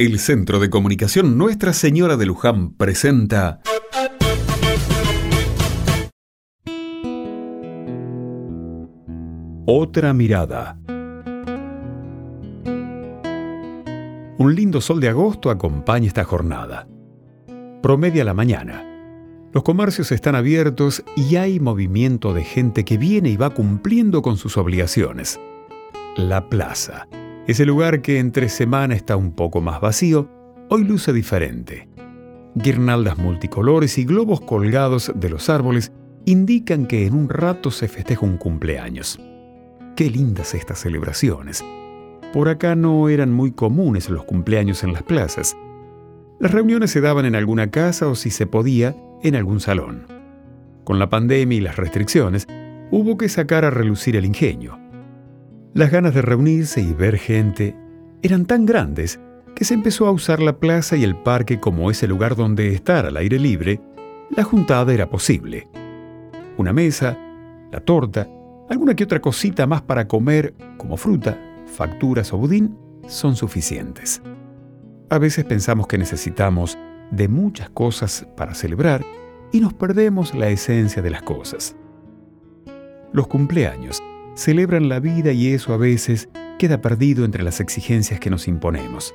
El Centro de Comunicación Nuestra Señora de Luján presenta Otra mirada. Un lindo sol de agosto acompaña esta jornada. Promedia la mañana. Los comercios están abiertos y hay movimiento de gente que viene y va cumpliendo con sus obligaciones. La plaza ese lugar que entre semana está un poco más vacío, hoy luce diferente. Guirnaldas multicolores y globos colgados de los árboles indican que en un rato se festeja un cumpleaños. Qué lindas estas celebraciones. Por acá no eran muy comunes los cumpleaños en las plazas. Las reuniones se daban en alguna casa o si se podía, en algún salón. Con la pandemia y las restricciones, hubo que sacar a relucir el ingenio. Las ganas de reunirse y ver gente eran tan grandes que se empezó a usar la plaza y el parque como ese lugar donde estar al aire libre, la juntada era posible. Una mesa, la torta, alguna que otra cosita más para comer, como fruta, facturas o budín, son suficientes. A veces pensamos que necesitamos de muchas cosas para celebrar y nos perdemos la esencia de las cosas. Los cumpleaños celebran la vida y eso a veces queda perdido entre las exigencias que nos imponemos.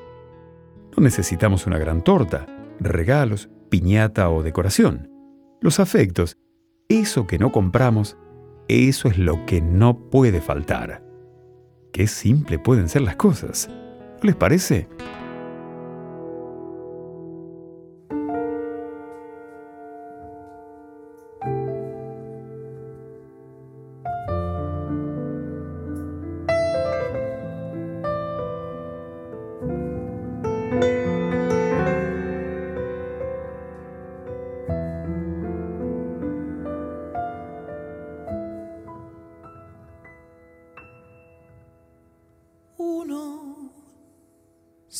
No necesitamos una gran torta, regalos, piñata o decoración. Los afectos, eso que no compramos, eso es lo que no puede faltar. Qué simple pueden ser las cosas. ¿No les parece?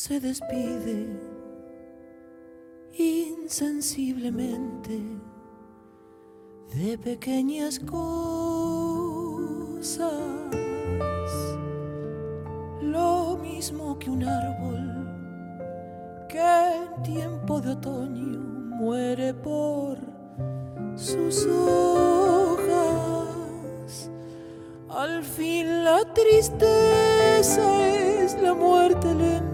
Se despide insensiblemente de pequeñas cosas, lo mismo que un árbol que en tiempo de otoño muere por sus hojas. Al fin la tristeza es la muerte lenta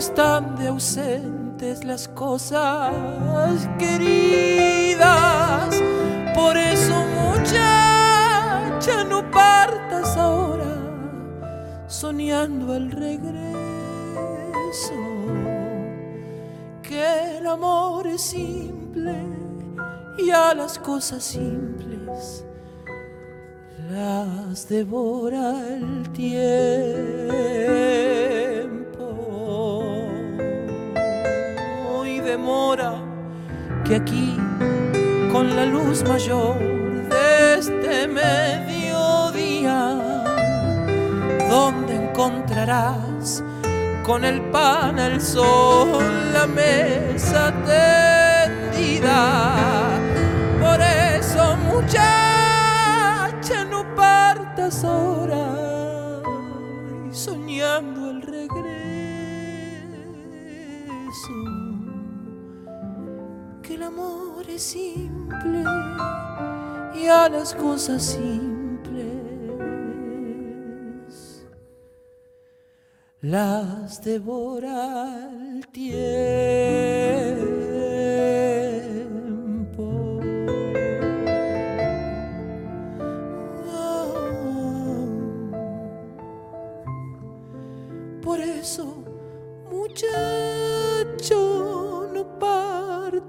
están de ausentes las cosas queridas. Por eso, muchacha, no partas ahora soñando el regreso. Que el amor es simple y a las cosas simples las devora el tiempo. Demora que aquí con la luz mayor de este mediodía, donde encontrarás con el pan, el sol, la mesa tendida. Por eso, muchacha, no partas ahora soñando el regreso amor es simple y a las cosas simples las devora el tiempo. por eso,